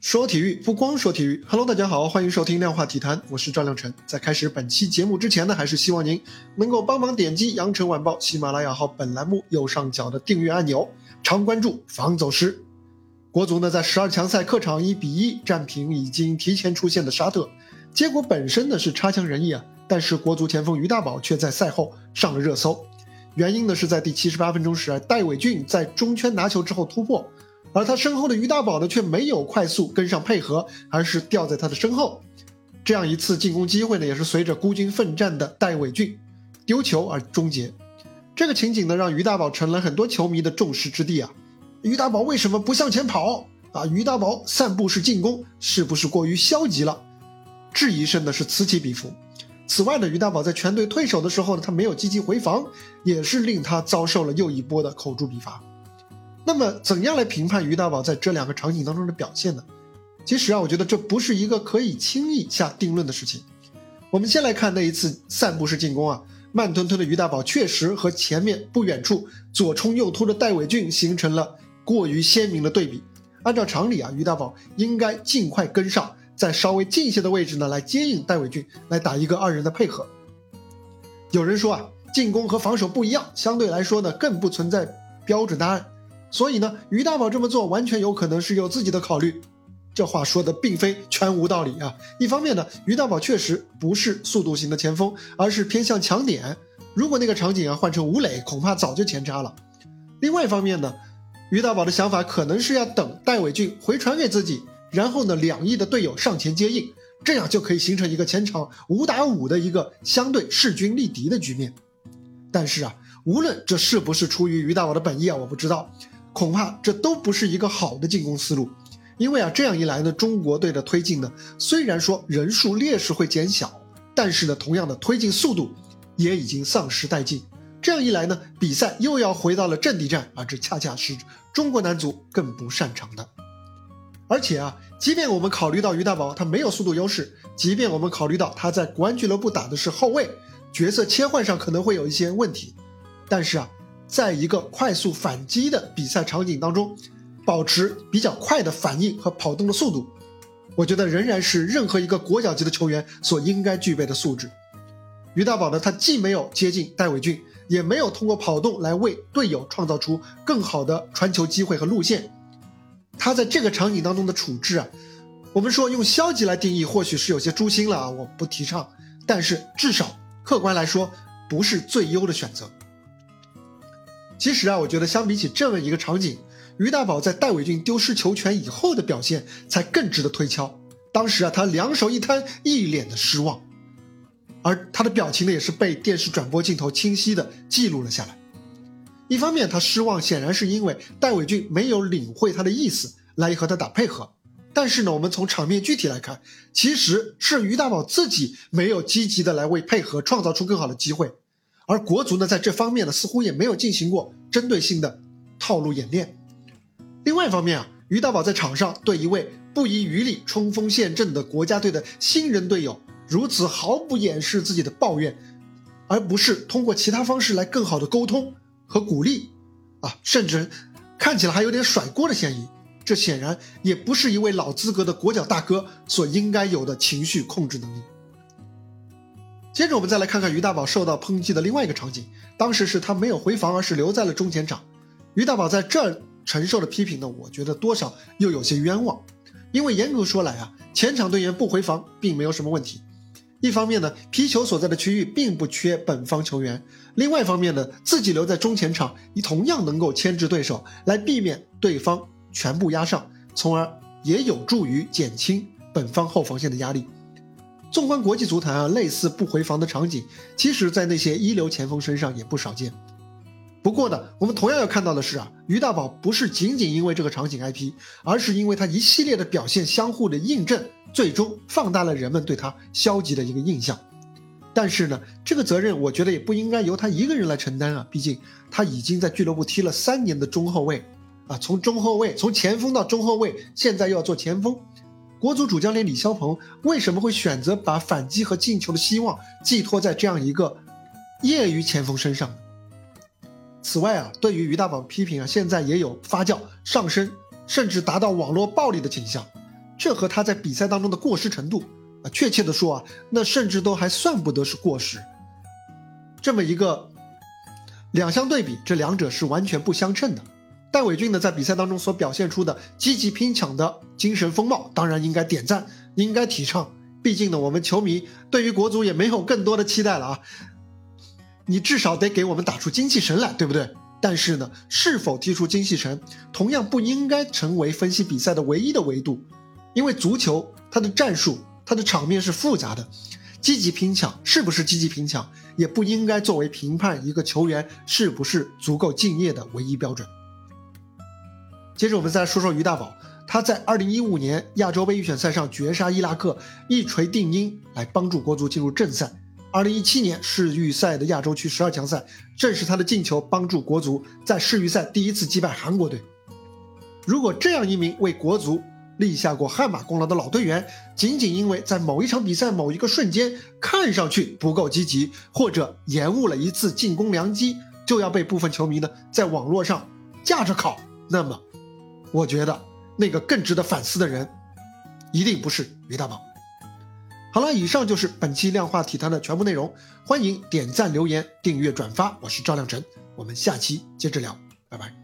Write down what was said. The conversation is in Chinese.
说体育不光说体育，Hello，大家好，欢迎收听量化体坛，我是赵亮晨。在开始本期节目之前呢，还是希望您能够帮忙点击羊城晚报喜马拉雅号本栏目右上角的订阅按钮，常关注，防走失。国足呢在十二强赛客场一比一战平已经提前出现的沙特，结果本身呢是差强人意啊，但是国足前锋于大宝却在赛后上了热搜，原因呢是在第七十八分钟时，戴伟俊在中圈拿球之后突破。而他身后的于大宝呢，却没有快速跟上配合，而是掉在他的身后。这样一次进攻机会呢，也是随着孤军奋战的戴伟俊丢球而终结。这个情景呢，让于大宝成了很多球迷的众矢之的啊！于大宝为什么不向前跑啊？于大宝散步式进攻是不是过于消极了？质疑声呢是此起彼伏。此外呢，于大宝在全队退守的时候呢，他没有积极回防，也是令他遭受了又一波的口诛笔伐。那么，怎样来评判于大宝在这两个场景当中的表现呢？其实啊，我觉得这不是一个可以轻易下定论的事情。我们先来看那一次散步式进攻啊，慢吞吞的于大宝确实和前面不远处左冲右突的戴伟俊形成了过于鲜明的对比。按照常理啊，于大宝应该尽快跟上，在稍微近些的位置呢来接应戴伟俊，来打一个二人的配合。有人说啊，进攻和防守不一样，相对来说呢，更不存在标准答案。所以呢，于大宝这么做完全有可能是有自己的考虑，这话说的并非全无道理啊。一方面呢，于大宝确实不是速度型的前锋，而是偏向强点。如果那个场景啊换成吴磊，恐怕早就前插了。另外一方面呢，于大宝的想法可能是要等戴伟俊回传给自己，然后呢两翼的队友上前接应，这样就可以形成一个前场五打五的一个相对势均力敌的局面。但是啊，无论这是不是出于于大宝的本意啊，我不知道。恐怕这都不是一个好的进攻思路，因为啊，这样一来呢，中国队的推进呢，虽然说人数劣势会减小，但是呢，同样的推进速度也已经丧失殆尽。这样一来呢，比赛又要回到了阵地战啊，这恰恰是中国男足更不擅长的。而且啊，即便我们考虑到于大宝他没有速度优势，即便我们考虑到他在国安俱乐部打的是后卫，角色切换上可能会有一些问题，但是啊。在一个快速反击的比赛场景当中，保持比较快的反应和跑动的速度，我觉得仍然是任何一个国脚级的球员所应该具备的素质。于大宝呢，他既没有接近戴伟俊，也没有通过跑动来为队友创造出更好的传球机会和路线。他在这个场景当中的处置啊，我们说用消极来定义或许是有些诛心了啊，我不提倡。但是至少客观来说，不是最优的选择。其实啊，我觉得相比起这么一个场景，于大宝在戴伟俊丢失球权以后的表现才更值得推敲。当时啊，他两手一摊，一脸的失望，而他的表情呢，也是被电视转播镜头清晰的记录了下来。一方面，他失望显然是因为戴伟俊没有领会他的意思来和他打配合，但是呢，我们从场面具体来看，其实是于大宝自己没有积极的来为配合创造出更好的机会。而国足呢，在这方面呢，似乎也没有进行过针对性的套路演练。另外一方面啊，于大宝在场上对一位不遗余力冲锋陷阵的国家队的新人队友，如此毫不掩饰自己的抱怨，而不是通过其他方式来更好的沟通和鼓励，啊，甚至看起来还有点甩锅的嫌疑。这显然也不是一位老资格的国脚大哥所应该有的情绪控制能力。接着我们再来看看于大宝受到抨击的另外一个场景，当时是他没有回防，而是留在了中前场。于大宝在这儿承受的批评呢，我觉得多少又有些冤枉，因为严格说来啊，前场队员不回防并没有什么问题。一方面呢，皮球所在的区域并不缺本方球员；另外一方面呢，自己留在中前场，你同样能够牵制对手，来避免对方全部压上，从而也有助于减轻本方后防线的压力。纵观国际足坛啊，类似不回防的场景，其实，在那些一流前锋身上也不少见。不过呢，我们同样要看到的是啊，于大宝不是仅仅因为这个场景挨批，而是因为他一系列的表现相互的印证，最终放大了人们对他消极的一个印象。但是呢，这个责任我觉得也不应该由他一个人来承担啊，毕竟他已经在俱乐部踢了三年的中后卫，啊，从中后卫从前锋到中后卫，现在又要做前锋。国足主教练李霄鹏为什么会选择把反击和进球的希望寄托在这样一个业余前锋身上？此外啊，对于于大宝批评啊，现在也有发酵上升，甚至达到网络暴力的倾向。这和他在比赛当中的过失程度啊，确切的说啊，那甚至都还算不得是过失。这么一个两相对比，这两者是完全不相称的。戴伟俊呢，在比赛当中所表现出的积极拼抢的精神风貌，当然应该点赞，应该提倡。毕竟呢，我们球迷对于国足也没有更多的期待了啊。你至少得给我们打出精气神来，对不对？但是呢，是否踢出精气神，同样不应该成为分析比赛的唯一的维度。因为足球它的战术、它的场面是复杂的，积极拼抢是不是积极拼抢，也不应该作为评判一个球员是不是足够敬业的唯一标准。接着我们再说说于大宝，他在2015年亚洲杯预选赛上绝杀伊拉克，一锤定音，来帮助国足进入正赛。2017年世预赛的亚洲区十二强赛，正是他的进球帮助国足在世预赛第一次击败韩国队。如果这样一名为国足立下过汗马功劳的老队员，仅仅因为在某一场比赛某一个瞬间看上去不够积极，或者延误了一次进攻良机，就要被部分球迷呢在网络上架着考，那么。我觉得那个更值得反思的人，一定不是于大宝。好了，以上就是本期量化体坛的全部内容。欢迎点赞、留言、订阅、转发。我是赵亮晨，我们下期接着聊，拜拜。